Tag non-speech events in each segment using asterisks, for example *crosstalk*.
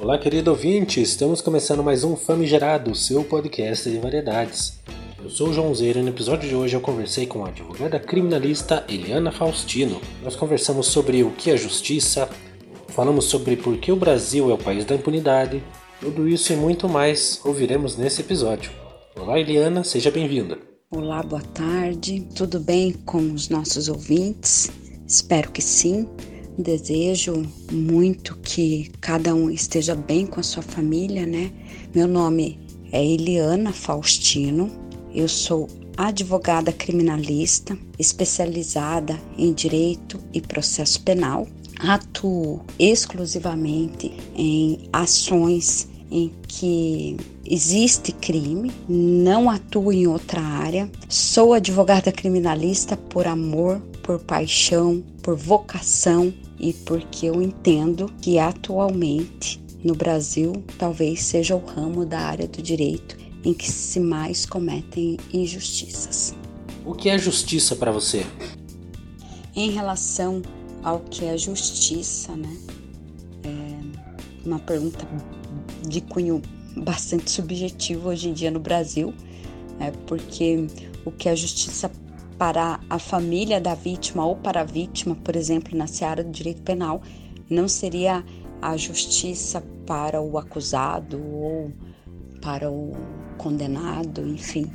Olá, querido ouvinte, estamos começando mais um Famigerado, seu podcast de variedades. Eu sou o João Zeiro e no episódio de hoje eu conversei com a advogada criminalista Eliana Faustino. Nós conversamos sobre o que é justiça, falamos sobre por que o Brasil é o país da impunidade, tudo isso e muito mais ouviremos nesse episódio. Olá, Eliana, seja bem-vinda. Olá, boa tarde, tudo bem com os nossos ouvintes? Espero que sim. Desejo muito que cada um esteja bem com a sua família, né? Meu nome é Eliana Faustino, eu sou advogada criminalista especializada em direito e processo penal. Atuo exclusivamente em ações em que existe crime, não atuo em outra área. Sou advogada criminalista por amor, por paixão, por vocação e porque eu entendo que atualmente no Brasil talvez seja o ramo da área do direito em que se mais cometem injustiças. O que é justiça para você? Em relação ao que é justiça, né? É uma pergunta de cunho bastante subjetivo hoje em dia no Brasil, é porque o que é justiça para a família da vítima ou para a vítima, por exemplo, na seara do direito penal, não seria a justiça para o acusado ou para o condenado, enfim.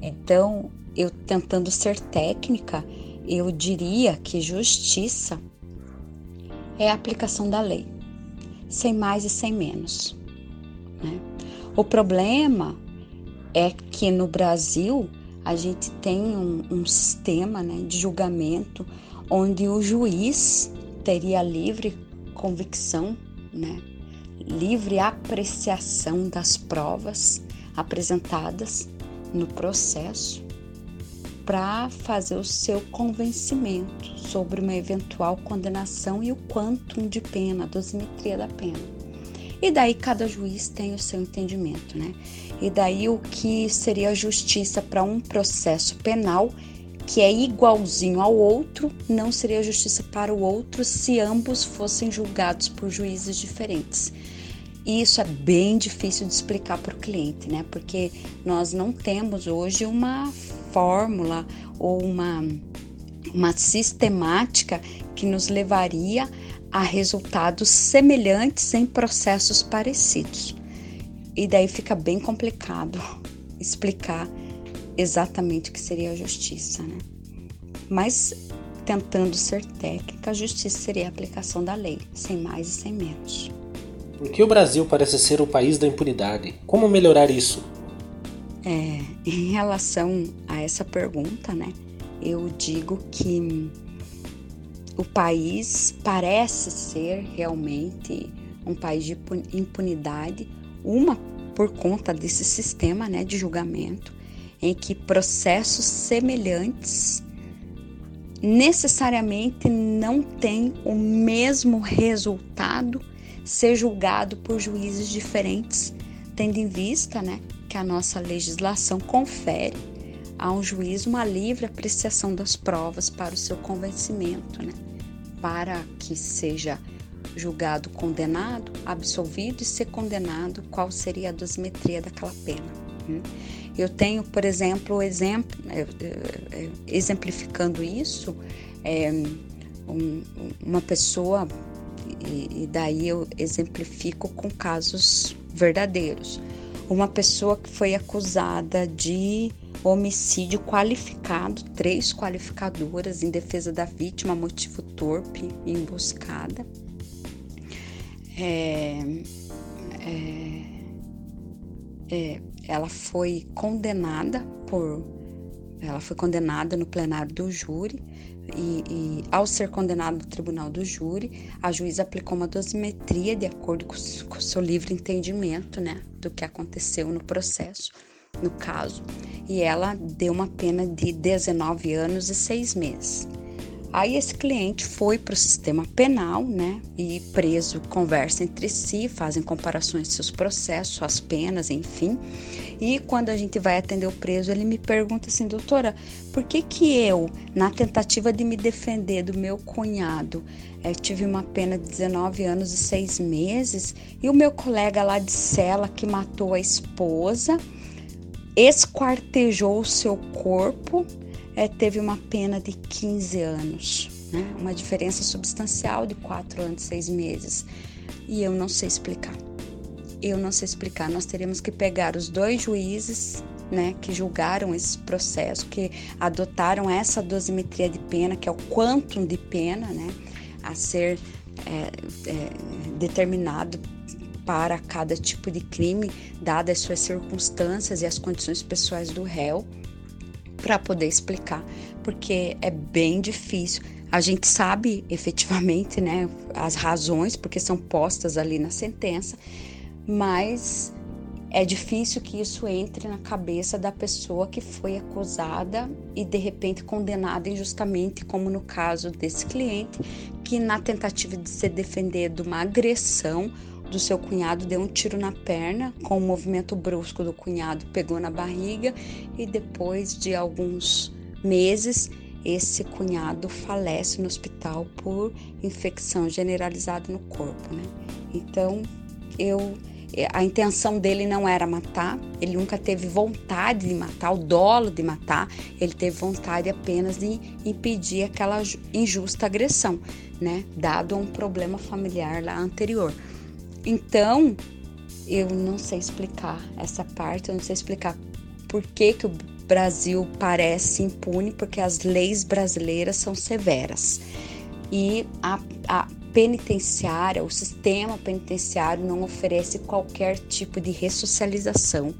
Então, eu tentando ser técnica, eu diria que justiça é a aplicação da lei, sem mais e sem menos. Né? O problema é que no Brasil a gente tem um, um sistema né, de julgamento onde o juiz teria livre convicção, né, livre apreciação das provas apresentadas no processo para fazer o seu convencimento sobre uma eventual condenação e o quantum de pena, a dosimetria da pena. E daí cada juiz tem o seu entendimento, né? E daí o que seria justiça para um processo penal que é igualzinho ao outro, não seria justiça para o outro se ambos fossem julgados por juízes diferentes. E isso é bem difícil de explicar para o cliente, né? Porque nós não temos hoje uma fórmula ou uma, uma sistemática que nos levaria a resultados semelhantes em processos parecidos. E daí fica bem complicado *laughs* explicar exatamente o que seria a justiça, né? Mas tentando ser técnica, a justiça seria a aplicação da lei, sem mais e sem menos. Por que o Brasil parece ser o país da impunidade? Como melhorar isso? É, em relação a essa pergunta, né? Eu digo que o país parece ser realmente um país de impunidade, uma por conta desse sistema né, de julgamento, em que processos semelhantes necessariamente não têm o mesmo resultado ser julgado por juízes diferentes, tendo em vista né, que a nossa legislação confere a um juiz uma livre apreciação das provas para o seu convencimento, né, para que seja julgado condenado, absolvido e ser condenado, qual seria a dosimetria daquela pena. Né? Eu tenho, por exemplo, exemplo, é, é, é, exemplificando isso, é, um, uma pessoa, e, e daí eu exemplifico com casos verdadeiros. Uma pessoa que foi acusada de homicídio qualificado, três qualificadoras em defesa da vítima, motivo torpe emboscada. É, é, é, ela foi condenada por ela foi condenada no plenário do júri e, e, ao ser condenada no tribunal do júri, a juíza aplicou uma dosimetria de acordo com, com o seu livre entendimento, né, do que aconteceu no processo, no caso, e ela deu uma pena de 19 anos e 6 meses. Aí esse cliente foi para o sistema penal, né? E preso conversa entre si, fazem comparações de seus processos, suas penas, enfim. E quando a gente vai atender o preso, ele me pergunta assim, doutora, por que que eu, na tentativa de me defender do meu cunhado, é, tive uma pena de 19 anos e 6 meses, e o meu colega lá de cela que matou a esposa, esquartejou o seu corpo é, teve uma pena de 15 anos, né? uma diferença substancial de 4 anos e 6 meses. E eu não sei explicar. Eu não sei explicar. Nós teríamos que pegar os dois juízes né, que julgaram esse processo, que adotaram essa dosimetria de pena, que é o quantum de pena, né, a ser é, é, determinado para cada tipo de crime, dadas as suas circunstâncias e as condições pessoais do réu para poder explicar, porque é bem difícil. A gente sabe efetivamente, né, as razões porque são postas ali na sentença, mas é difícil que isso entre na cabeça da pessoa que foi acusada e de repente condenada injustamente, como no caso desse cliente, que na tentativa de se defender de uma agressão do seu cunhado deu um tiro na perna, com um movimento brusco do cunhado pegou na barriga e depois de alguns meses esse cunhado falece no hospital por infecção generalizada no corpo, né? Então, eu a intenção dele não era matar, ele nunca teve vontade de matar, o dolo de matar, ele teve vontade apenas de impedir aquela injusta agressão, né? Dado um problema familiar lá anterior. Então, eu não sei explicar essa parte, eu não sei explicar por que, que o Brasil parece impune, porque as leis brasileiras são severas. E a, a penitenciária, o sistema penitenciário não oferece qualquer tipo de ressocialização,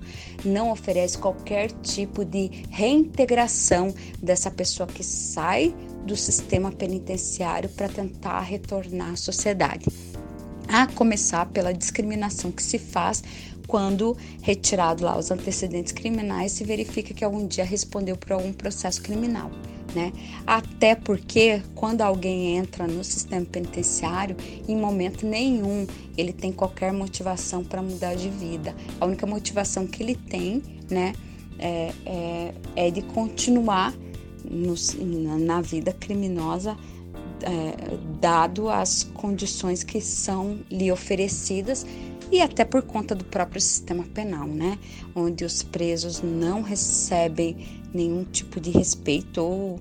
não oferece qualquer tipo de reintegração dessa pessoa que sai do sistema penitenciário para tentar retornar à sociedade a começar pela discriminação que se faz quando retirado lá os antecedentes criminais se verifica que algum dia respondeu por algum processo criminal. Né? Até porque quando alguém entra no sistema penitenciário, em momento nenhum ele tem qualquer motivação para mudar de vida. A única motivação que ele tem, né, é, é, é de continuar no, na vida criminosa é, dado as condições que são lhe oferecidas e até por conta do próprio sistema penal, né? Onde os presos não recebem nenhum tipo de respeito ou,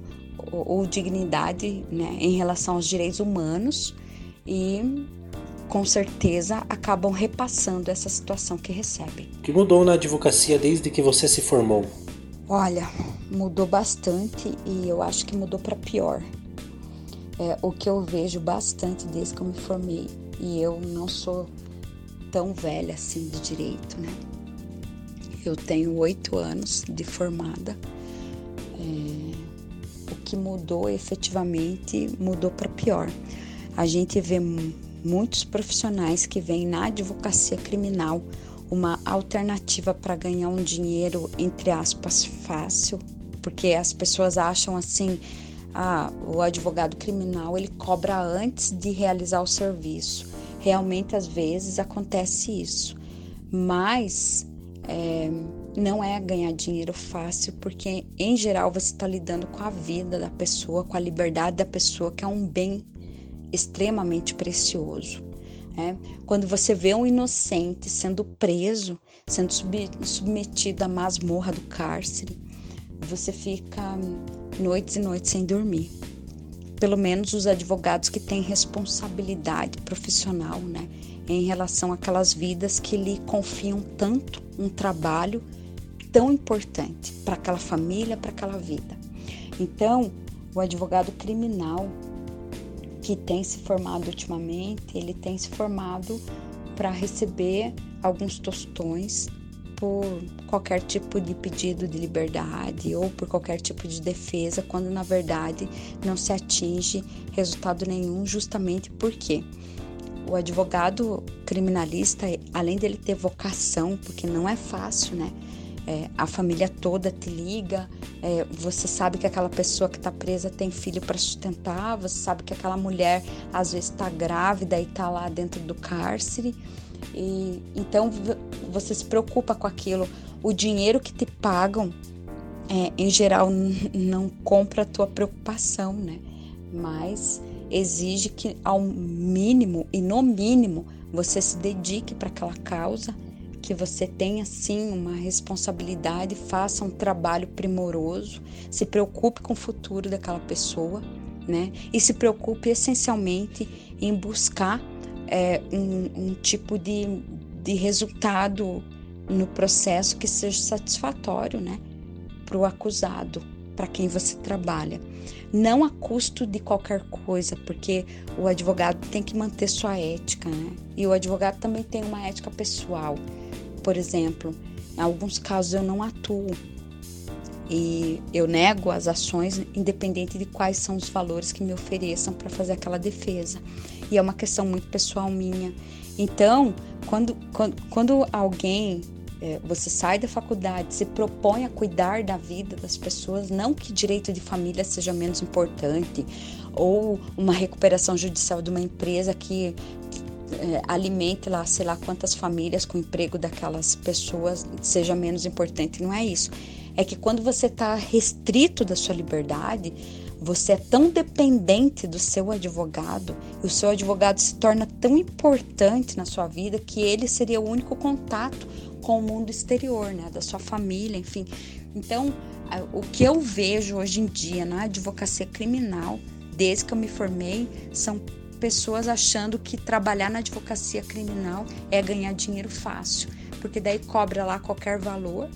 ou, ou dignidade né, em relação aos direitos humanos e com certeza acabam repassando essa situação que recebem. O que mudou na advocacia desde que você se formou? Olha, mudou bastante e eu acho que mudou para pior é, o que eu vejo bastante desde que eu me formei. E eu não sou tão velha assim de direito, né? Eu tenho oito anos de formada. É, o que mudou efetivamente mudou para pior. A gente vê muitos profissionais que vêm na advocacia criminal uma alternativa para ganhar um dinheiro, entre aspas, fácil, porque as pessoas acham assim ah, o advogado criminal ele cobra antes de realizar o serviço. Realmente, às vezes, acontece isso, mas é, não é ganhar dinheiro fácil, porque em geral você está lidando com a vida da pessoa, com a liberdade da pessoa, que é um bem extremamente precioso. É? Quando você vê um inocente sendo preso, sendo submetido à masmorra do cárcere, você fica noites e noites sem dormir. Pelo menos os advogados que têm responsabilidade profissional, né, em relação àquelas vidas que lhe confiam tanto um trabalho tão importante para aquela família, para aquela vida. Então, o advogado criminal que tem se formado ultimamente, ele tem se formado para receber alguns tostões por qualquer tipo de pedido de liberdade ou por qualquer tipo de defesa, quando na verdade não se atinge resultado nenhum, justamente porque o advogado criminalista, além dele ter vocação, porque não é fácil, né? é, a família toda te liga, é, você sabe que aquela pessoa que está presa tem filho para sustentar, você sabe que aquela mulher às vezes está grávida e está lá dentro do cárcere. E, então você se preocupa com aquilo. O dinheiro que te pagam, é, em geral, não compra a tua preocupação, né? Mas exige que, ao mínimo e no mínimo, você se dedique para aquela causa que você tenha sim uma responsabilidade, faça um trabalho primoroso, se preocupe com o futuro daquela pessoa, né? E se preocupe essencialmente em buscar é, um, um tipo de, de resultado no processo que seja satisfatório, né? Para o acusado, para quem você trabalha. Não a custo de qualquer coisa, porque o advogado tem que manter sua ética, né? E o advogado também tem uma ética pessoal. Por exemplo, em alguns casos eu não atuo e eu nego as ações independente de quais são os valores que me ofereçam para fazer aquela defesa. E é uma questão muito pessoal minha. Então, quando, quando, quando alguém é, você sai da faculdade, se propõe a cuidar da vida das pessoas, não que direito de família seja menos importante, ou uma recuperação judicial de uma empresa que é, alimente lá, sei lá quantas famílias com o emprego daquelas pessoas seja menos importante. Não é isso. É que quando você está restrito da sua liberdade, você é tão dependente do seu advogado, e o seu advogado se torna tão importante na sua vida que ele seria o único contato com o mundo exterior, né, da sua família, enfim. Então, o que eu vejo hoje em dia na advocacia criminal, desde que eu me formei, são pessoas achando que trabalhar na advocacia criminal é ganhar dinheiro fácil, porque daí cobra lá qualquer valor,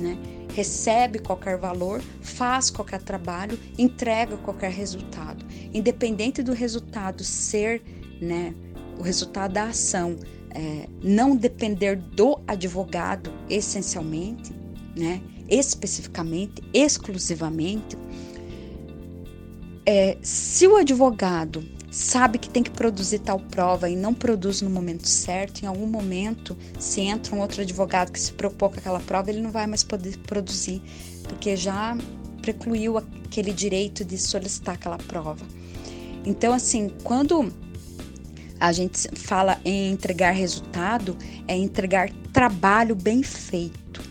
né? Recebe qualquer valor, faz qualquer trabalho, entrega qualquer resultado, independente do resultado ser, né, o resultado da ação é, não depender do advogado essencialmente, né, especificamente, exclusivamente. É, se o advogado sabe que tem que produzir tal prova e não produz no momento certo, em algum momento, se entra um outro advogado que se propôs com aquela prova, ele não vai mais poder produzir, porque já precluiu aquele direito de solicitar aquela prova. Então, assim, quando a gente fala em entregar resultado, é entregar trabalho bem feito.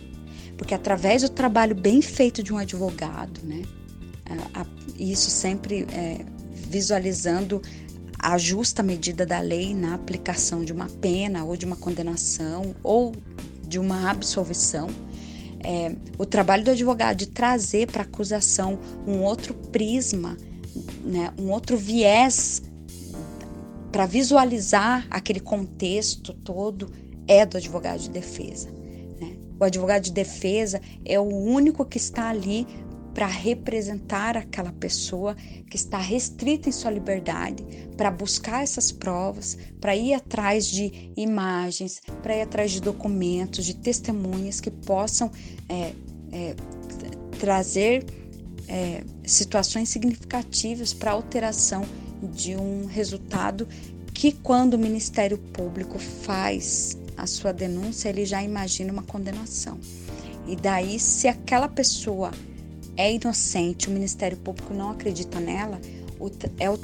Porque através do trabalho bem feito de um advogado, né? Isso sempre é, visualizando a justa medida da lei na aplicação de uma pena ou de uma condenação ou de uma absolvição. É, o trabalho do advogado de trazer para a acusação um outro prisma, né, um outro viés para visualizar aquele contexto todo é do advogado de defesa. Né? O advogado de defesa é o único que está ali para representar aquela pessoa que está restrita em sua liberdade, para buscar essas provas, para ir atrás de imagens, para ir atrás de documentos, de testemunhas que possam é, é, trazer é, situações significativas para alteração de um resultado que, quando o Ministério Público faz a sua denúncia, ele já imagina uma condenação. E daí, se aquela pessoa é inocente, o Ministério Público não acredita nela, é o,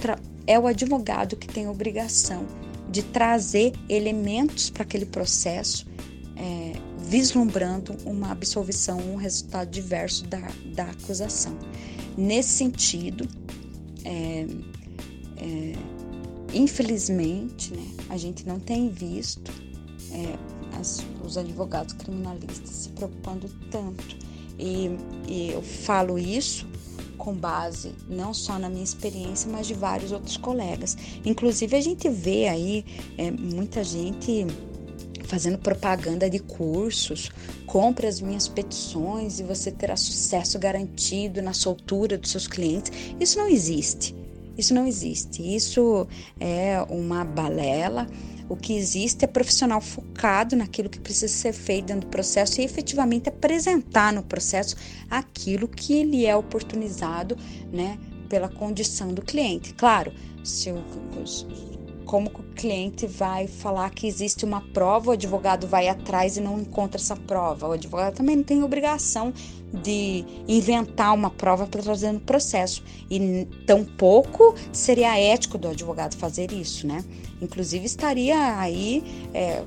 é o advogado que tem a obrigação de trazer elementos para aquele processo, é, vislumbrando uma absolvição, um resultado diverso da, da acusação. Nesse sentido, é, é, infelizmente, né, a gente não tem visto é, as, os advogados criminalistas se preocupando tanto e, e eu falo isso com base não só na minha experiência, mas de vários outros colegas. Inclusive, a gente vê aí é, muita gente fazendo propaganda de cursos, compre as minhas petições e você terá sucesso garantido na soltura dos seus clientes. Isso não existe. Isso não existe. Isso é uma balela o que existe é profissional focado naquilo que precisa ser feito dentro do processo e efetivamente apresentar no processo aquilo que ele é oportunizado, né, pela condição do cliente. Claro, se o, como o cliente vai falar que existe uma prova, o advogado vai atrás e não encontra essa prova. O advogado também não tem obrigação de inventar uma prova para trazer no processo. E tampouco seria ético do advogado fazer isso, né? Inclusive estaria aí é,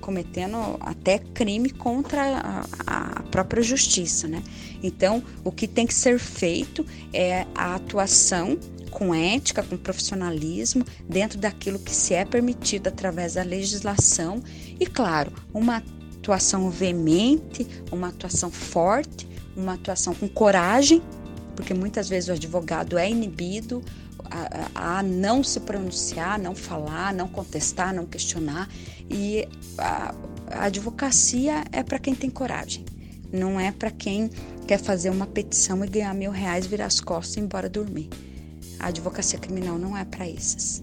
cometendo até crime contra a, a própria justiça, né? Então, o que tem que ser feito é a atuação com ética, com profissionalismo, dentro daquilo que se é permitido através da legislação e, claro, uma atuação veemente, uma atuação forte, uma atuação com coragem, porque muitas vezes o advogado é inibido a, a não se pronunciar, não falar, não contestar, não questionar. E a, a advocacia é para quem tem coragem, não é para quem quer fazer uma petição e ganhar mil reais, virar as costas e ir embora dormir. A advocacia criminal não é para esses.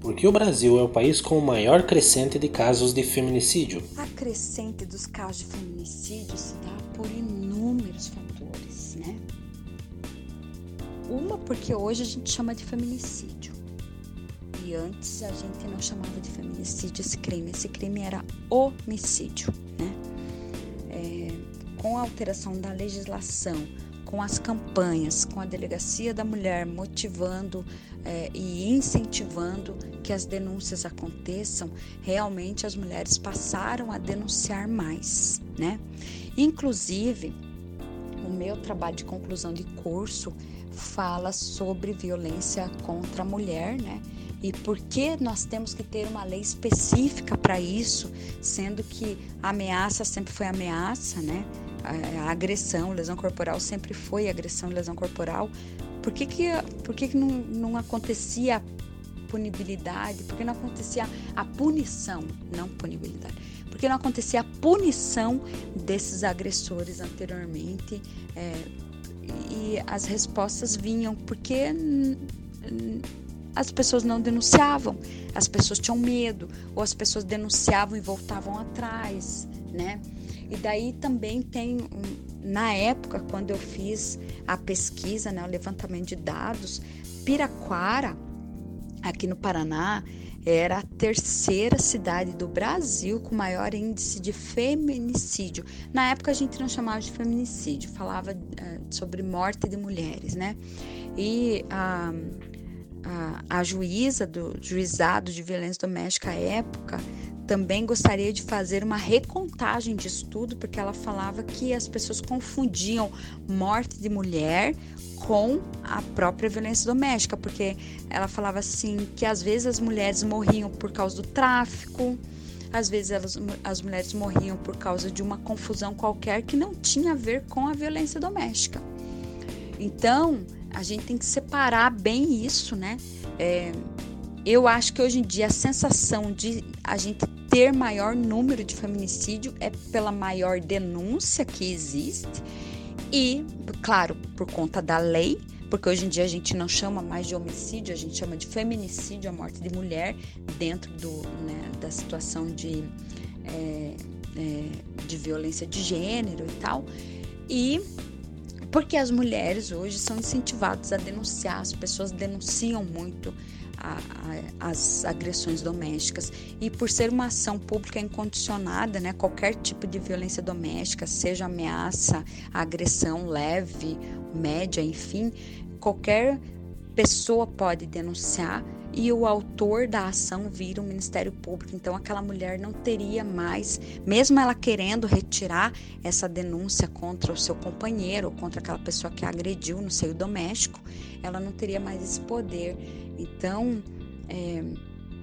Porque o Brasil é o país com o maior crescente de casos de feminicídio. A crescente dos casos de feminicídio se dá por inúmeros fatores, né? Uma porque hoje a gente chama de feminicídio. E antes a gente não chamava de feminicídio esse crime. Esse crime era homicídio, né? É, com a alteração da legislação, com as campanhas, com a Delegacia da Mulher motivando é, e incentivando que as denúncias aconteçam, realmente as mulheres passaram a denunciar mais, né? Inclusive, o meu trabalho de conclusão de curso fala sobre violência contra a mulher, né? E por que nós temos que ter uma lei específica para isso, sendo que a ameaça sempre foi ameaça, né? a, agressão, lesão corporal sempre foi agressão e lesão corporal. Por que, que, por que, que não, não acontecia a punibilidade? Por que não acontecia a punição? Não punibilidade. Por que não acontecia a punição desses agressores anteriormente? É, e as respostas vinham porque as pessoas não denunciavam, as pessoas tinham medo, ou as pessoas denunciavam e voltavam atrás, né? E daí também tem, na época, quando eu fiz a pesquisa, né, o levantamento de dados, Piraquara, aqui no Paraná, era a terceira cidade do Brasil com maior índice de feminicídio. Na época a gente não chamava de feminicídio, falava uh, sobre morte de mulheres, né? E a, a, a juíza do juizado de violência doméstica à época também gostaria de fazer uma recontagem de estudo, porque ela falava que as pessoas confundiam morte de mulher com a própria violência doméstica, porque ela falava assim que às vezes as mulheres morriam por causa do tráfico, às vezes elas, as mulheres morriam por causa de uma confusão qualquer que não tinha a ver com a violência doméstica. Então, a gente tem que separar bem isso, né? É, eu acho que hoje em dia a sensação de a gente ter maior número de feminicídio é pela maior denúncia que existe e, claro, por conta da lei, porque hoje em dia a gente não chama mais de homicídio, a gente chama de feminicídio, a morte de mulher, dentro do, né, da situação de, é, é, de violência de gênero e tal. E porque as mulheres hoje são incentivadas a denunciar, as pessoas denunciam muito a, a, as agressões domésticas. E por ser uma ação pública incondicionada, né, qualquer tipo de violência doméstica, seja ameaça, agressão leve, média, enfim, qualquer pessoa pode denunciar e o autor da ação vira o Ministério Público. Então, aquela mulher não teria mais, mesmo ela querendo retirar essa denúncia contra o seu companheiro contra aquela pessoa que a agrediu no seio doméstico, ela não teria mais esse poder. Então, é,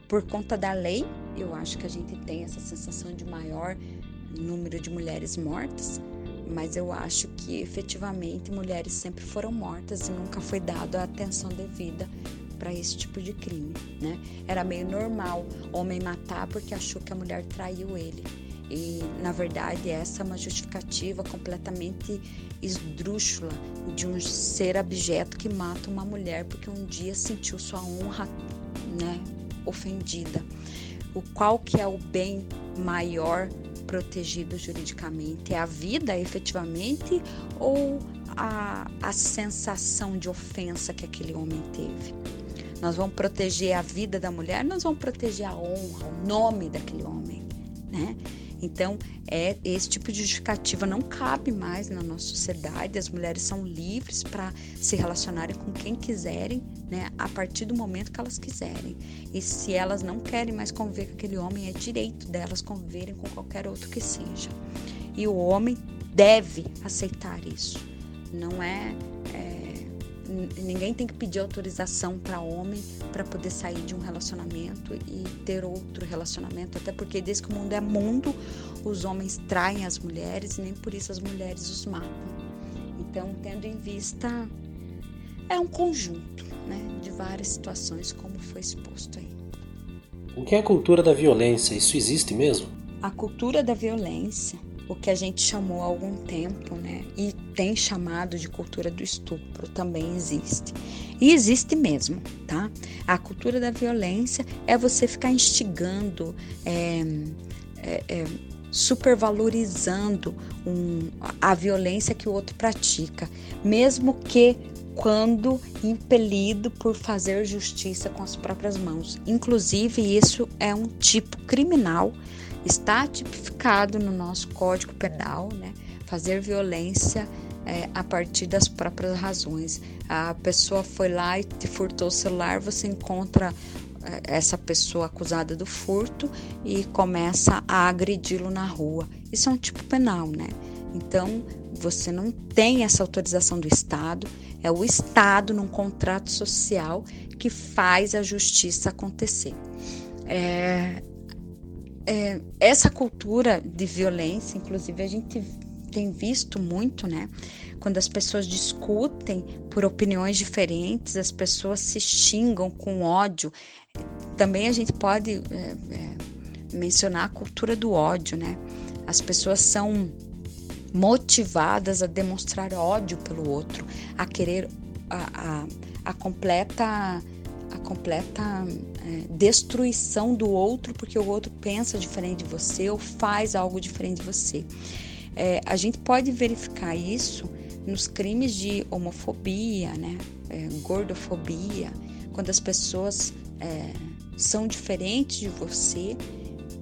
por conta da lei, eu acho que a gente tem essa sensação de maior número de mulheres mortas, mas eu acho que efetivamente mulheres sempre foram mortas e nunca foi dada a atenção devida para esse tipo de crime, né? Era meio normal homem matar porque achou que a mulher traiu ele. E, na verdade, essa é uma justificativa completamente esdrúxula de um ser abjeto que mata uma mulher porque um dia sentiu sua honra né, ofendida. O qual que é o bem maior protegido juridicamente? É a vida, efetivamente, ou a, a sensação de ofensa que aquele homem teve? nós vamos proteger a vida da mulher, nós vamos proteger a honra, o nome daquele homem, né? Então, é esse tipo de justificativa não cabe mais na nossa sociedade. As mulheres são livres para se relacionarem com quem quiserem, né, a partir do momento que elas quiserem. E se elas não querem mais conviver com aquele homem, é direito delas conviverem com qualquer outro que seja. E o homem deve aceitar isso. Não é, ninguém tem que pedir autorização para homem para poder sair de um relacionamento e ter outro relacionamento, até porque desde que o mundo é mundo, os homens traem as mulheres e nem por isso as mulheres os matam. Então, tendo em vista, é um conjunto né, de várias situações, como foi exposto aí. O que é a cultura da violência? Isso existe mesmo? A cultura da violência o que a gente chamou há algum tempo, né? E tem chamado de cultura do estupro, também existe. E existe mesmo, tá? A cultura da violência é você ficar instigando, é, é, é, supervalorizando um, a violência que o outro pratica, mesmo que quando impelido por fazer justiça com as próprias mãos. Inclusive, isso é um tipo criminal está tipificado no nosso Código Penal, né? Fazer violência é, a partir das próprias razões. A pessoa foi lá e te furtou o celular, você encontra é, essa pessoa acusada do furto e começa a agredi-lo na rua. Isso é um tipo penal, né? Então, você não tem essa autorização do Estado, é o Estado, num contrato social, que faz a justiça acontecer. É, é, essa cultura de violência, inclusive, a gente tem visto muito, né? Quando as pessoas discutem por opiniões diferentes, as pessoas se xingam com ódio. Também a gente pode é, é, mencionar a cultura do ódio, né? As pessoas são motivadas a demonstrar ódio pelo outro, a querer a, a, a completa a completa é, destruição do outro porque o outro pensa diferente de você ou faz algo diferente de você. É, a gente pode verificar isso nos crimes de homofobia, né, é, gordofobia, quando as pessoas é, são diferentes de você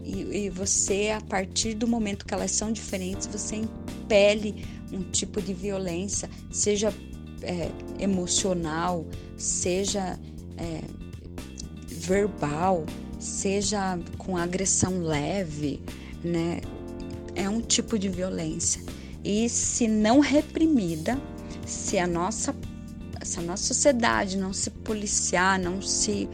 e, e, você, a partir do momento que elas são diferentes, você impele um tipo de violência, seja é, emocional, seja é, verbal, seja com agressão leve, né? É um tipo de violência. E se não reprimida, se a nossa, se a nossa sociedade não se policiar, não se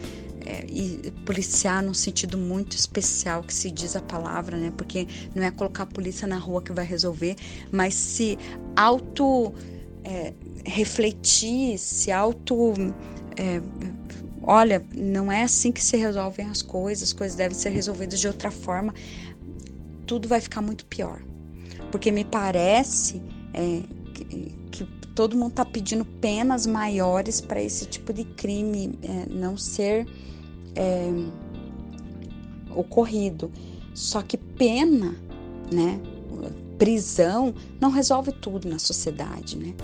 é, e policiar no sentido muito especial que se diz a palavra, né? Porque não é colocar a polícia na rua que vai resolver, mas se auto é, refletir, se auto é, olha, não é assim que se resolvem as coisas, as coisas devem ser resolvidas de outra forma, tudo vai ficar muito pior. Porque me parece é, que, que, todo mundo está pedindo penas maiores para esse tipo de crime é, não ser é, ocorrido. Só que pena, né? Prisão não resolve tudo na sociedade, né?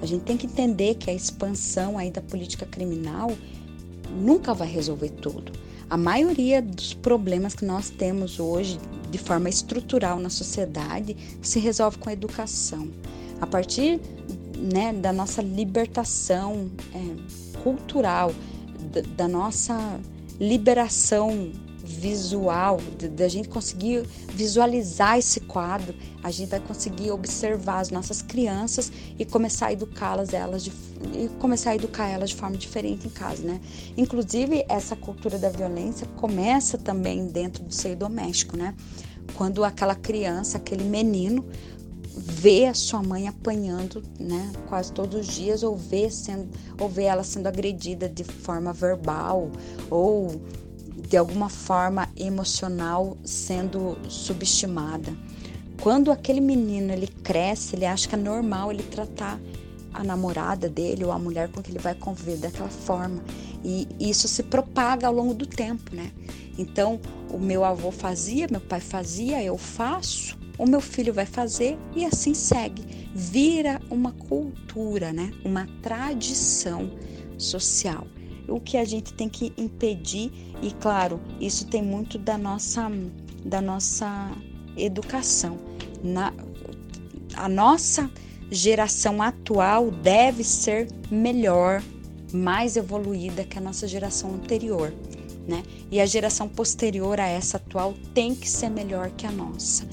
A gente tem que entender que a expansão aí da política criminal nunca vai resolver tudo. A maioria dos problemas que nós temos hoje, de forma estrutural na sociedade, se resolve com a educação. A partir né, da nossa libertação é, cultural, da, da nossa liberação visual, da gente conseguir visualizar esse quadro, a gente vai conseguir observar as nossas crianças e começar a educá-las elas de, e começar a educar elas de forma diferente em casa, né? Inclusive essa cultura da violência começa também dentro do seio doméstico, né? Quando aquela criança, aquele menino vê a sua mãe apanhando, né, quase todos os dias, ou vê, sendo, ou vê ela sendo agredida de forma verbal, ou de alguma forma emocional sendo subestimada. Quando aquele menino ele cresce, ele acha que é normal ele tratar a namorada dele ou a mulher com que ele vai conviver daquela forma. E isso se propaga ao longo do tempo, né? Então, o meu avô fazia, meu pai fazia, eu faço, o meu filho vai fazer e assim segue. Vira uma cultura, né? Uma tradição social. O que a gente tem que impedir e claro, isso tem muito da nossa da nossa educação. Na, a nossa geração atual deve ser melhor, mais evoluída que a nossa geração anterior, né? E a geração posterior a essa atual tem que ser melhor que a nossa,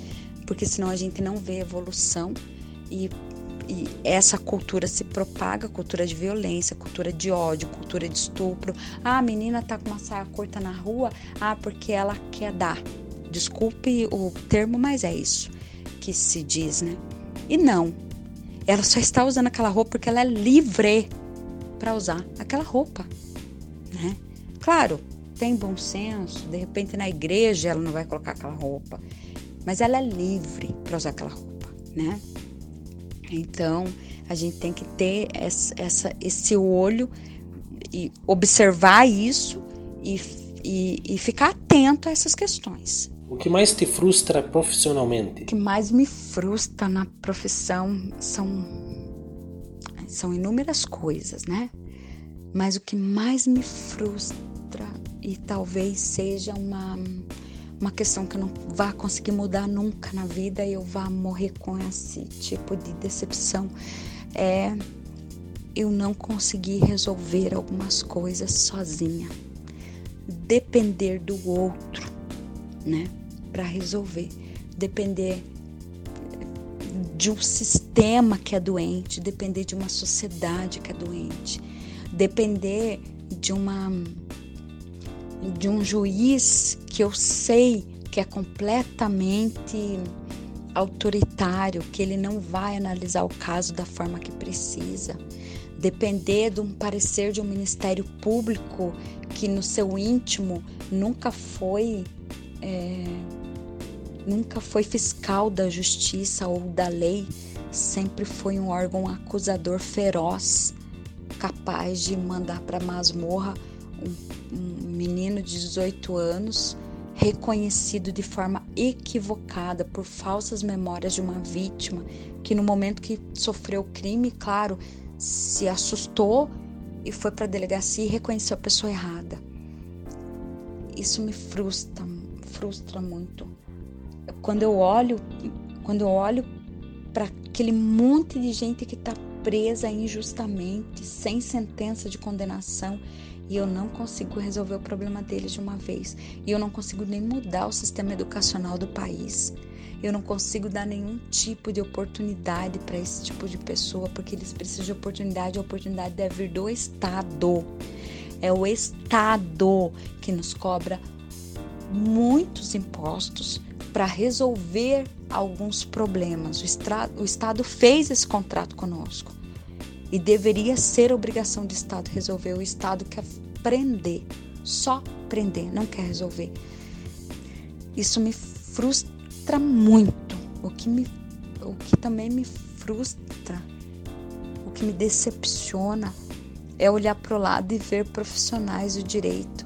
porque senão a gente não vê evolução e, e essa cultura se propaga, cultura de violência, cultura de ódio, cultura de estupro. Ah, a menina tá com uma saia curta na rua, ah, porque ela quer dar. Desculpe o termo, mas é isso que se diz, né? E não, ela só está usando aquela roupa porque ela é livre para usar aquela roupa, né? Claro, tem bom senso, de repente na igreja ela não vai colocar aquela roupa, mas ela é livre para usar aquela roupa, né? Então a gente tem que ter essa, essa esse olho e observar isso e, e, e ficar atento a essas questões. O que mais te frustra profissionalmente? O que mais me frustra na profissão são são inúmeras coisas, né? Mas o que mais me frustra e talvez seja uma uma questão que eu não vá conseguir mudar nunca na vida e eu vá morrer com esse tipo de decepção é eu não conseguir resolver algumas coisas sozinha. Depender do outro, né? para resolver. Depender de um sistema que é doente, depender de uma sociedade que é doente, depender de uma de um juiz que eu sei que é completamente autoritário, que ele não vai analisar o caso da forma que precisa, depender de um parecer de um ministério público que no seu íntimo nunca foi é, nunca foi fiscal da justiça ou da lei, sempre foi um órgão acusador feroz, capaz de mandar para masmorra um, um menino de 18 anos reconhecido de forma equivocada por falsas memórias de uma vítima que no momento que sofreu o crime, claro, se assustou e foi para a delegacia e reconheceu a pessoa errada. Isso me frustra, frustra muito quando eu olho, quando eu olho para aquele monte de gente que está presa injustamente, sem sentença de condenação, e eu não consigo resolver o problema deles de uma vez, e eu não consigo nem mudar o sistema educacional do país. Eu não consigo dar nenhum tipo de oportunidade para esse tipo de pessoa, porque eles precisam de oportunidade, a oportunidade deve vir do Estado. É o Estado que nos cobra muitos impostos, para resolver alguns problemas. O, o Estado fez esse contrato conosco e deveria ser obrigação do Estado resolver. O Estado quer prender, só prender, não quer resolver. Isso me frustra muito. O que, me, o que também me frustra, o que me decepciona é olhar para o lado e ver profissionais do direito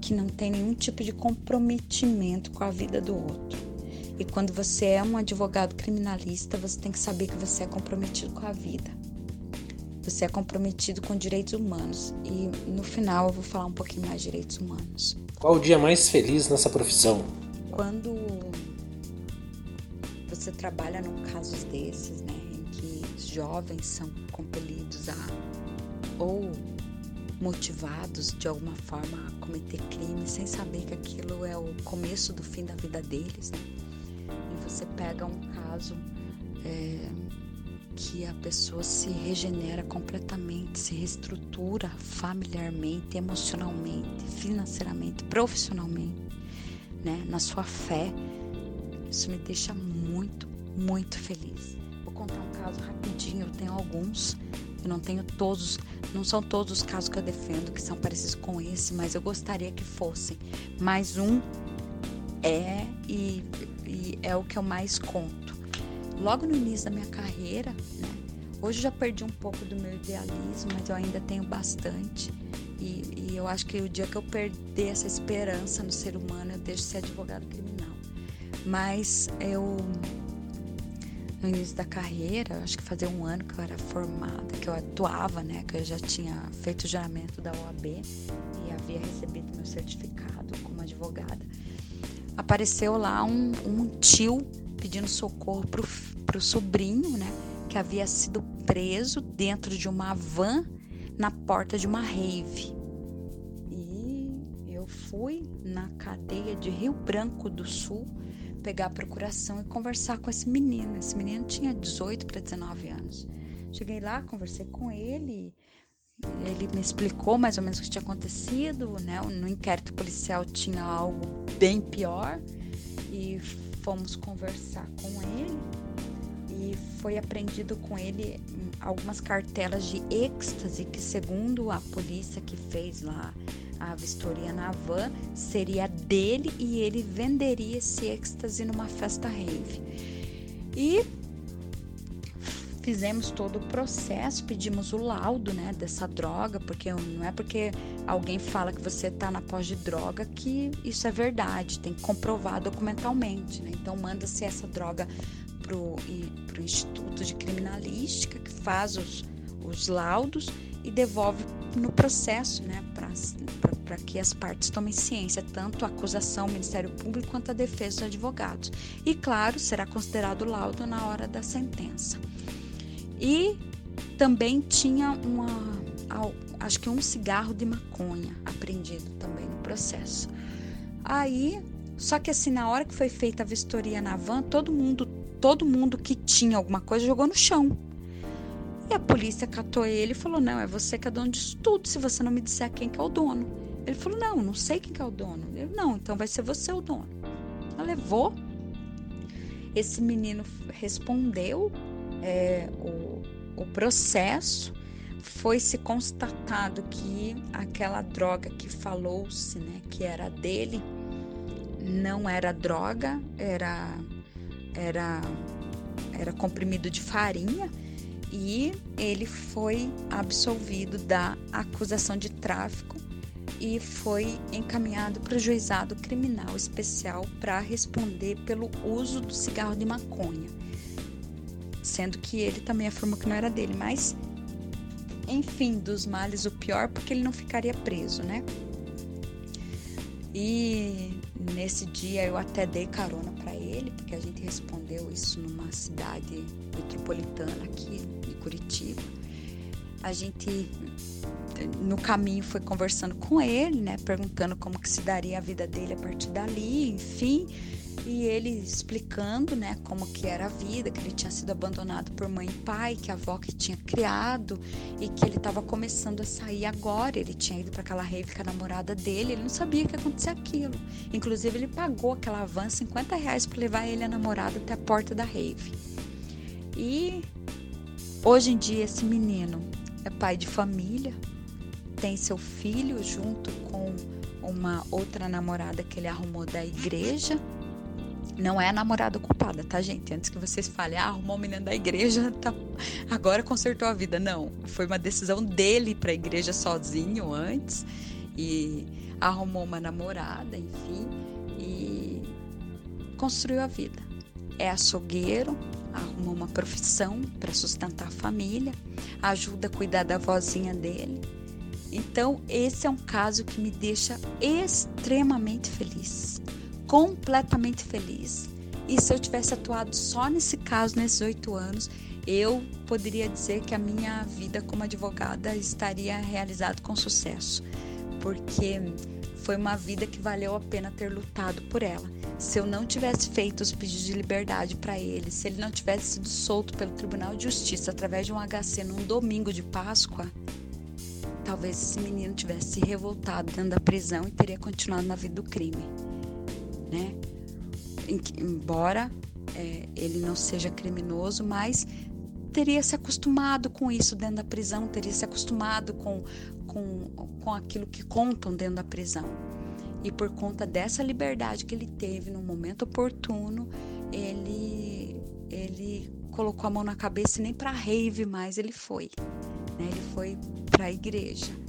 que não tem nenhum tipo de comprometimento com a vida do outro. E quando você é um advogado criminalista, você tem que saber que você é comprometido com a vida. Você é comprometido com direitos humanos. E no final eu vou falar um pouquinho mais de direitos humanos. Qual o dia mais feliz nessa profissão? Quando você trabalha num casos desses, né, em que jovens são compelidos a ou motivados de alguma forma a cometer crime sem saber que aquilo é o começo do fim da vida deles. Né? E você pega um caso é, que a pessoa se regenera completamente, se reestrutura familiarmente, emocionalmente, financeiramente, profissionalmente, né? na sua fé. Isso me deixa muito, muito feliz. Vou contar um caso rapidinho, eu tenho alguns, eu não tenho todos não são todos os casos que eu defendo que são parecidos com esse, mas eu gostaria que fossem. Mais um é e, e é o que eu mais conto. Logo no início da minha carreira, né? Hoje eu já perdi um pouco do meu idealismo, mas eu ainda tenho bastante. E, e, eu acho que o dia que eu perder essa esperança no ser humano, eu deixo de ser advogado criminal. Mas eu no início da carreira, acho que fazia um ano que eu era formada, que eu atuava, né? Que eu já tinha feito o juramento da OAB e havia recebido meu certificado como advogada. Apareceu lá um, um tio pedindo socorro pro, pro sobrinho, né? Que havia sido preso dentro de uma van na porta de uma rave. E eu fui na cadeia de Rio Branco do Sul pegar a procuração e conversar com esse menino. Esse menino tinha 18 para 19 anos. Cheguei lá, conversei com ele, ele me explicou mais ou menos o que tinha acontecido, né? No inquérito policial tinha algo bem pior e fomos conversar com ele e foi apreendido com ele algumas cartelas de êxtase que segundo a polícia que fez lá a vistoria na van seria dele e ele venderia esse êxtase numa festa rave. E fizemos todo o processo, pedimos o laudo, né, dessa droga, porque não é porque alguém fala que você está na pós de droga que isso é verdade, tem que comprovar documentalmente, né? Então manda-se essa droga pro, pro Instituto de Criminalística que faz os, os laudos e devolve no processo, né, para que as partes tomem ciência, tanto a acusação, o Ministério Público, quanto a defesa dos advogados. E, claro, será considerado laudo na hora da sentença. E também tinha uma, acho que um cigarro de maconha apreendido também no processo. Aí, só que assim, na hora que foi feita a vistoria na van, todo mundo, todo mundo que tinha alguma coisa jogou no chão. E a polícia catou ele e falou: Não, é você que é dono disso tudo, se você não me disser quem que é o dono. Ele falou: Não, não sei quem que é o dono. Ele, não, então vai ser você o dono. Ela levou. Esse menino respondeu é, o, o processo, foi se constatado que aquela droga que falou-se né, que era dele não era droga, era, era, era comprimido de farinha e ele foi absolvido da acusação de tráfico e foi encaminhado para o juizado criminal especial para responder pelo uso do cigarro de maconha sendo que ele também afirmou que não era dele, mas enfim, dos males o pior, porque ele não ficaria preso, né? E nesse dia eu até dei carona para ele, porque a gente respondeu isso numa cidade metropolitana aqui de Curitiba. A gente no caminho foi conversando com ele, né, perguntando como que se daria a vida dele a partir dali, enfim e ele explicando, né, como que era a vida, que ele tinha sido abandonado por mãe e pai, que a avó que tinha criado e que ele estava começando a sair agora. Ele tinha ido para aquela rave com a namorada dele, ele não sabia que ia acontecer aquilo. Inclusive ele pagou aquela van 50 reais para levar ele a namorada até a porta da rave. E hoje em dia esse menino é pai de família, tem seu filho junto com uma outra namorada que ele arrumou da igreja não é a namorada culpada, tá, gente? Antes que vocês falem, ah, arrumou um menino da igreja, tá... agora consertou a vida. Não, foi uma decisão dele para a igreja sozinho antes e arrumou uma namorada, enfim, e construiu a vida. É açougueiro, arrumou uma profissão para sustentar a família, ajuda a cuidar da vozinha dele. Então, esse é um caso que me deixa extremamente feliz completamente feliz. E se eu tivesse atuado só nesse caso, nesses oito anos, eu poderia dizer que a minha vida como advogada estaria realizada com sucesso, porque foi uma vida que valeu a pena ter lutado por ela. Se eu não tivesse feito os pedidos de liberdade para ele, se ele não tivesse sido solto pelo Tribunal de Justiça através de um HC num domingo de Páscoa, talvez esse menino tivesse se revoltado dentro da prisão e teria continuado na vida do crime né? Embora é, ele não seja criminoso, mas teria se acostumado com isso dentro da prisão, teria se acostumado com, com, com aquilo que contam dentro da prisão. E por conta dessa liberdade que ele teve no momento oportuno, ele, ele colocou a mão na cabeça e nem para rave mais ele foi. Né? Ele foi para a igreja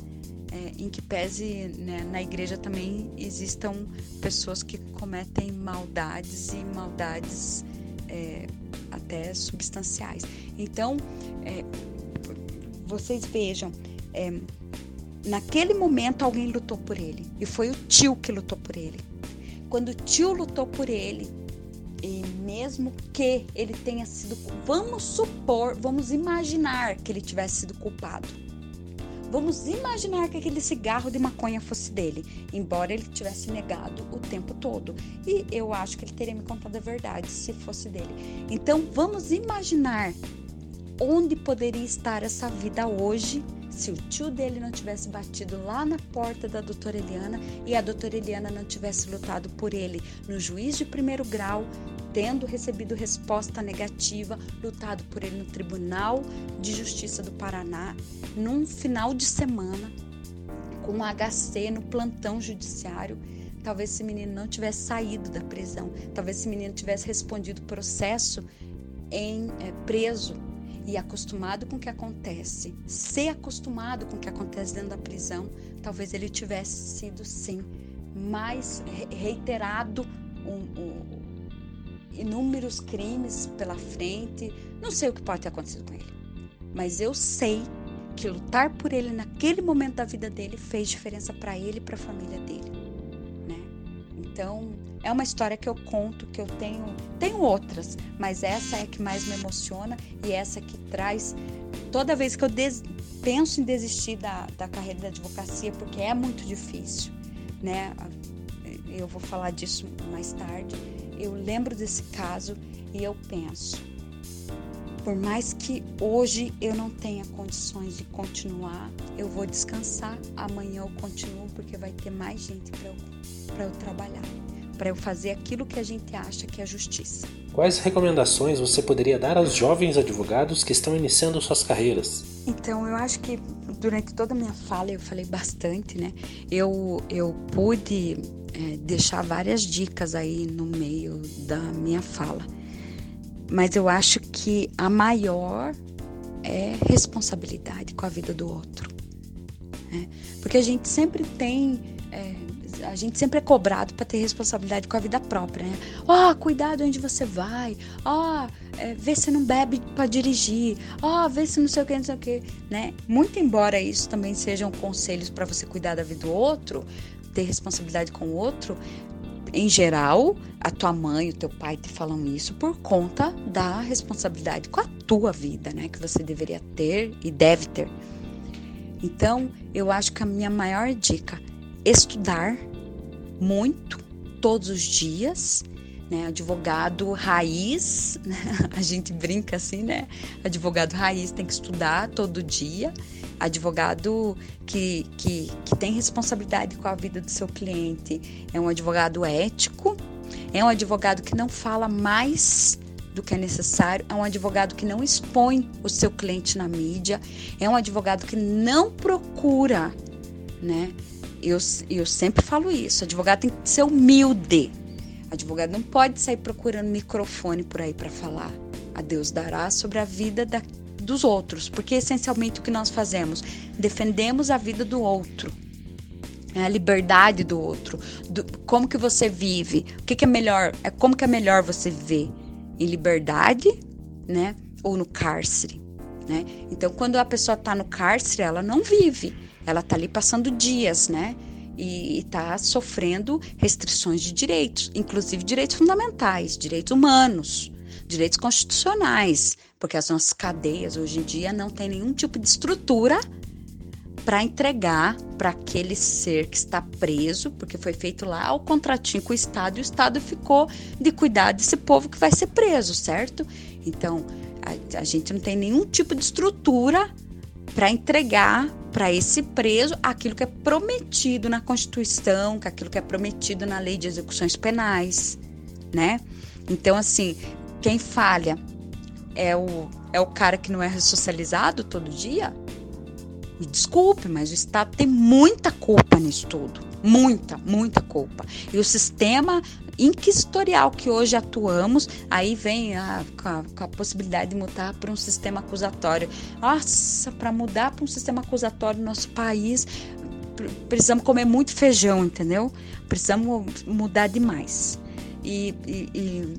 é, em que pese né, na igreja também existam pessoas que cometem maldades e maldades é, até substanciais. Então, é, vocês vejam, é, naquele momento alguém lutou por ele e foi o tio que lutou por ele. Quando o tio lutou por ele, e mesmo que ele tenha sido, vamos supor, vamos imaginar que ele tivesse sido culpado. Vamos imaginar que aquele cigarro de maconha fosse dele, embora ele tivesse negado o tempo todo. E eu acho que ele teria me contado a verdade se fosse dele. Então vamos imaginar onde poderia estar essa vida hoje se o tio dele não tivesse batido lá na porta da doutora Eliana e a doutora Eliana não tivesse lutado por ele no juiz de primeiro grau, tendo recebido resposta negativa, lutado por ele no Tribunal de Justiça do Paraná, num final de semana, com um HC no plantão judiciário. Talvez esse menino não tivesse saído da prisão, talvez esse menino tivesse respondido processo em é, preso e acostumado com o que acontece, ser acostumado com o que acontece dentro da prisão, talvez ele tivesse sido sim mais reiterado um, inúmeros crimes pela frente. Não sei o que pode ter acontecido com ele, mas eu sei que lutar por ele naquele momento da vida dele fez diferença para ele e para a família dele, né? Então é uma história que eu conto, que eu tenho, tenho outras, mas essa é que mais me emociona e essa que traz toda vez que eu des, penso em desistir da, da carreira da advocacia, porque é muito difícil, né? Eu vou falar disso mais tarde. Eu lembro desse caso e eu penso, por mais que hoje eu não tenha condições de continuar, eu vou descansar. Amanhã eu continuo porque vai ter mais gente para eu, eu trabalhar para eu fazer aquilo que a gente acha que é justiça. Quais recomendações você poderia dar aos jovens advogados que estão iniciando suas carreiras? Então, eu acho que durante toda a minha fala eu falei bastante, né? Eu, eu pude é, deixar várias dicas aí no meio da minha fala, mas eu acho que a maior é responsabilidade com a vida do outro. Né? Porque a gente sempre tem. É, a gente sempre é cobrado para ter responsabilidade com a vida própria, né? Ó, oh, cuidado onde você vai. Ó, oh, é, vê se não bebe para dirigir. Ó, oh, vê se não sei o que, não sei o que, né? Muito embora isso também sejam conselhos para você cuidar da vida do outro, ter responsabilidade com o outro, em geral, a tua mãe, o teu pai te falam isso por conta da responsabilidade com a tua vida, né? Que você deveria ter e deve ter. Então, eu acho que a minha maior dica estudar muito todos os dias, né? Advogado raiz, né? *laughs* a gente brinca assim, né? Advogado raiz tem que estudar todo dia. Advogado que, que, que tem responsabilidade com a vida do seu cliente é um advogado ético, é um advogado que não fala mais do que é necessário, é um advogado que não expõe o seu cliente na mídia, é um advogado que não procura, né? Eu, eu sempre falo isso: advogado tem que ser humilde. Advogado não pode sair procurando microfone por aí para falar. A Deus dará sobre a vida da, dos outros, porque essencialmente o que nós fazemos? Defendemos a vida do outro, é a liberdade do outro, do, como que você vive, o que, que é melhor, é como que é melhor você viver em liberdade, né, ou no cárcere, né? Então, quando a pessoa está no cárcere, ela não vive ela está ali passando dias, né? E está sofrendo restrições de direitos, inclusive direitos fundamentais, direitos humanos, direitos constitucionais, porque as nossas cadeias hoje em dia não têm nenhum tipo de estrutura para entregar para aquele ser que está preso, porque foi feito lá o contratinho com o Estado e o Estado ficou de cuidar desse povo que vai ser preso, certo? Então, a, a gente não tem nenhum tipo de estrutura para entregar para esse preso aquilo que é prometido na Constituição, aquilo que é prometido na Lei de Execuções Penais, né? Então, assim, quem falha é o, é o cara que não é ressocializado todo dia? Me desculpe, mas o Estado tem muita culpa nisso tudo. Muita, muita culpa. E o sistema inquisitorial que hoje atuamos, aí vem a, com, a, com a possibilidade de mudar para um sistema acusatório. Nossa, para mudar para um sistema acusatório no nosso país, precisamos comer muito feijão, entendeu? Precisamos mudar demais. E, e, e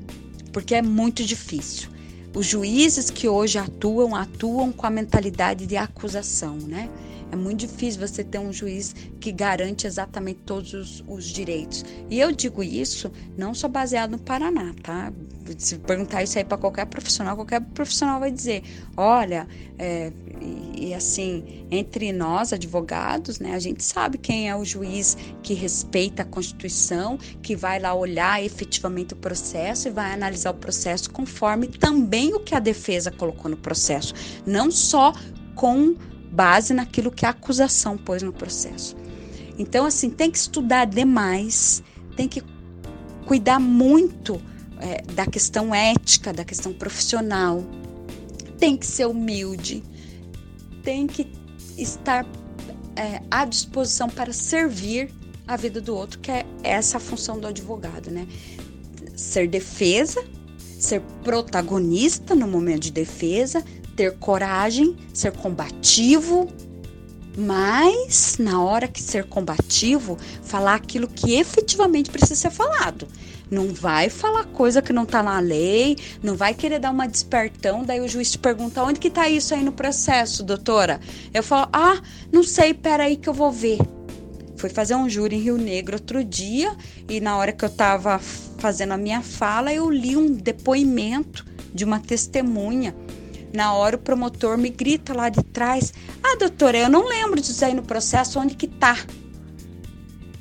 porque é muito difícil. Os juízes que hoje atuam, atuam com a mentalidade de acusação, né? É muito difícil você ter um juiz que garante exatamente todos os, os, direitos. E eu digo isso não só baseado no Paraná, tá? Se perguntar isso aí para qualquer profissional, qualquer profissional vai dizer: olha, é, e, e, assim, entre nós, advogados, né, a gente sabe quem é o juiz que respeita a Constituição, que vai lá olhar efetivamente o processo e vai analisar o processo conforme também o que a defesa colocou no processo, não só com base naquilo que a acusação pôs no processo. Então, assim, tem que estudar demais, tem que cuidar muito é, da questão ética, da questão profissional, tem que ser humilde, tem que estar é, à disposição para servir a vida do outro, que é essa a função do advogado, né? Ser defesa, ser protagonista no momento de defesa, ter coragem, ser combativo, mas na hora que ser combativo, falar aquilo que efetivamente precisa ser falado. Não vai falar coisa que não tá na lei, não vai querer dar uma despertão, daí o juiz te pergunta onde que tá isso aí no processo, doutora? Eu falo: "Ah, não sei, peraí que eu vou ver". Fui fazer um júri em Rio Negro outro dia e na hora que eu tava fazendo a minha fala, eu li um depoimento de uma testemunha na hora o promotor me grita lá de trás: Ah, doutora, eu não lembro disso aí no processo, onde que tá?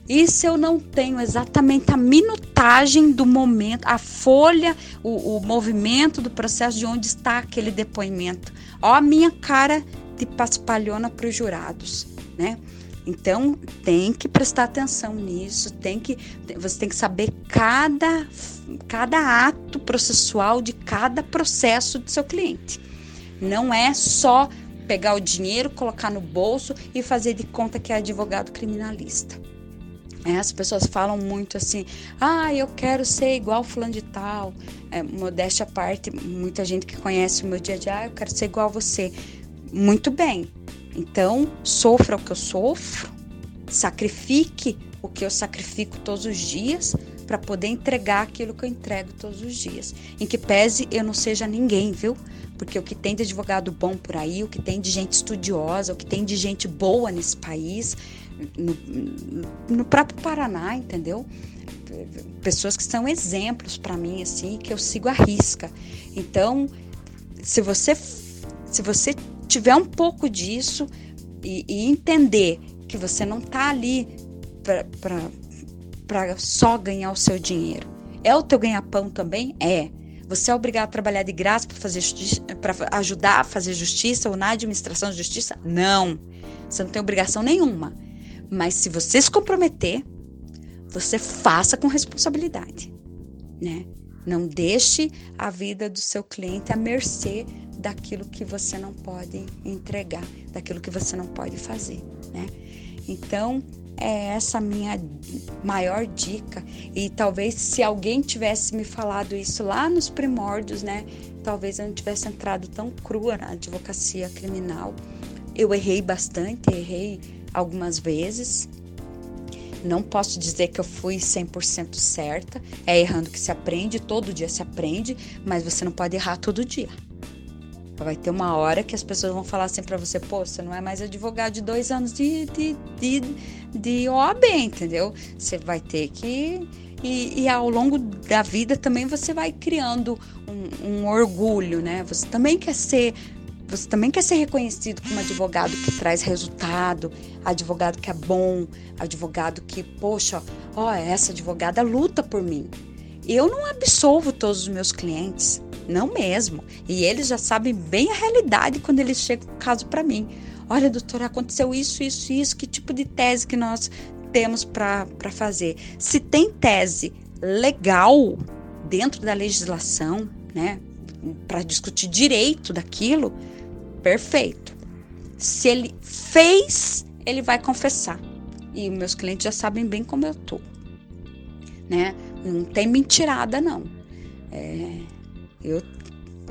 Isso eu não tenho exatamente a minutagem do momento, a folha, o, o movimento do processo de onde está aquele depoimento. Ó, a minha cara de paspalhona para os jurados, né? Então tem que prestar atenção nisso, tem que você tem que saber cada cada ato processual de cada processo do seu cliente. Não é só pegar o dinheiro, colocar no bolso e fazer de conta que é advogado criminalista. É, as pessoas falam muito assim, ah, eu quero ser igual fulano de tal. É, modéstia à parte, muita gente que conhece o meu dia a dia, ah, eu quero ser igual a você. Muito bem. Então, sofra o que eu sofro, sacrifique o que eu sacrifico todos os dias para poder entregar aquilo que eu entrego todos os dias. Em que pese eu não seja ninguém, viu? Porque o que tem de advogado bom por aí, o que tem de gente estudiosa, o que tem de gente boa nesse país, no, no próprio Paraná, entendeu? Pessoas que são exemplos para mim, assim, que eu sigo à risca. Então, se você, se você tiver um pouco disso e, e entender que você não está ali para só ganhar o seu dinheiro, é o teu ganha-pão também? É. Você é obrigado a trabalhar de graça para ajudar a fazer justiça ou na administração de justiça? Não. Você não tem obrigação nenhuma. Mas se você se comprometer, você faça com responsabilidade, né? Não deixe a vida do seu cliente à mercê daquilo que você não pode entregar, daquilo que você não pode fazer, né? Então, é essa minha maior dica. E talvez se alguém tivesse me falado isso lá nos primórdios, né? Talvez eu não tivesse entrado tão crua na advocacia criminal. Eu errei bastante, errei algumas vezes. Não posso dizer que eu fui 100% certa. É errando que se aprende, todo dia se aprende, mas você não pode errar todo dia. Vai ter uma hora que as pessoas vão falar assim para você, pô, você não é mais advogado de dois anos de, de, de, de OAB, entendeu? Você vai ter que. E, e, ao longo da vida também você vai criando um, um orgulho, né? Você também quer ser você também quer ser reconhecido como advogado que traz resultado, advogado que é bom, advogado que, poxa, ó, essa advogada luta por mim. Eu não absolvo todos os meus clientes, não mesmo. E eles já sabem bem a realidade quando eles chegam o caso para mim. Olha, doutora, aconteceu isso, isso, isso. Que tipo de tese que nós temos para fazer? Se tem tese legal dentro da legislação, né, para discutir direito daquilo, perfeito. Se ele fez, ele vai confessar. E meus clientes já sabem bem como eu tô, né? Não tem mentirada, não. É, eu,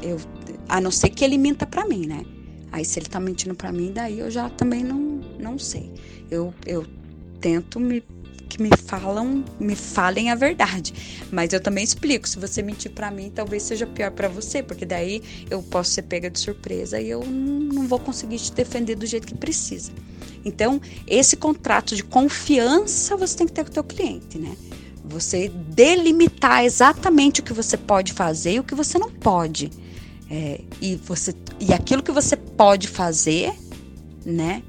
eu, a não ser que ele minta para mim, né? Aí se ele tá mentindo para mim, daí eu já também não, não sei. Eu, eu tento me que me falam, me falem a verdade. Mas eu também explico, se você mentir para mim, talvez seja pior para você, porque daí eu posso ser pega de surpresa e eu não vou conseguir te defender do jeito que precisa. Então, esse contrato de confiança você tem que ter com o teu cliente, né? Você delimitar exatamente o que você pode fazer e o que você não pode. É, e, você, e aquilo que você pode fazer, né,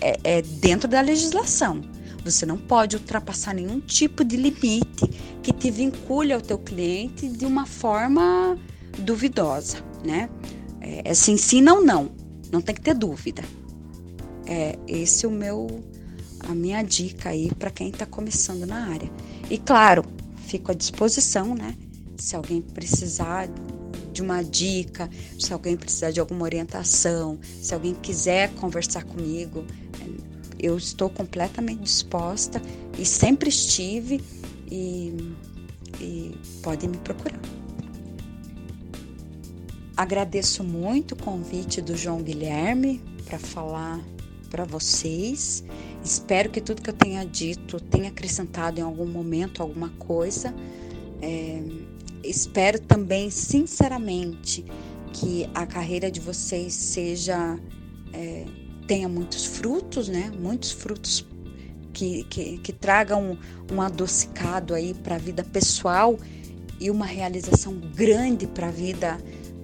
é, é dentro da legislação. Você não pode ultrapassar nenhum tipo de limite que te vincule ao teu cliente de uma forma duvidosa, né? É, é sim, sim, não, não. Não tem que ter dúvida. É esse é o meu a minha dica aí para quem está começando na área. E claro, fico à disposição, né? Se alguém precisar de uma dica, se alguém precisar de alguma orientação, se alguém quiser conversar comigo, eu estou completamente disposta e sempre estive e, e podem me procurar. Agradeço muito o convite do João Guilherme para falar para vocês. Espero que tudo que eu tenha dito tenha acrescentado em algum momento alguma coisa. É, espero também, sinceramente, que a carreira de vocês seja é, tenha muitos frutos, né? Muitos frutos que, que, que tragam um, um adocicado aí para a vida pessoal e uma realização grande para a vida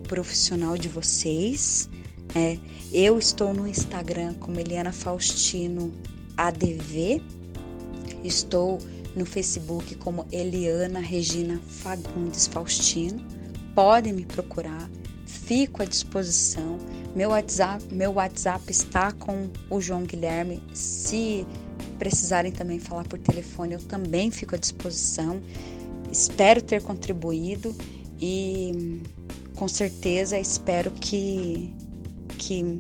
profissional de vocês. É, eu estou no Instagram como Eliana Faustino ADV, estou no Facebook como Eliana Regina Fagundes Faustino. Podem me procurar, fico à disposição. Meu WhatsApp, meu WhatsApp está com o João Guilherme. Se precisarem também falar por telefone, eu também fico à disposição. Espero ter contribuído e com certeza espero que, que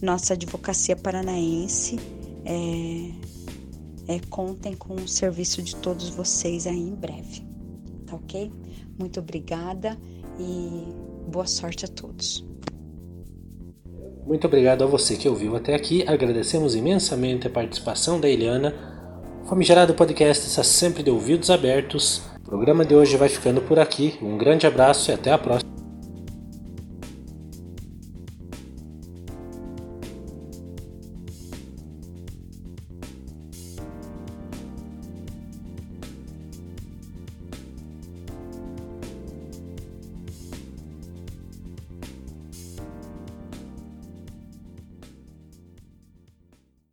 nossa advocacia paranaense é, é, contem com o serviço de todos vocês aí em breve. Tá ok? Muito obrigada e boa sorte a todos. Muito obrigado a você que ouviu até aqui. Agradecemos imensamente a participação da Eliana. Famigerado Podcast está sempre de ouvidos abertos. O programa de hoje vai ficando por aqui. Um grande abraço e até a próxima.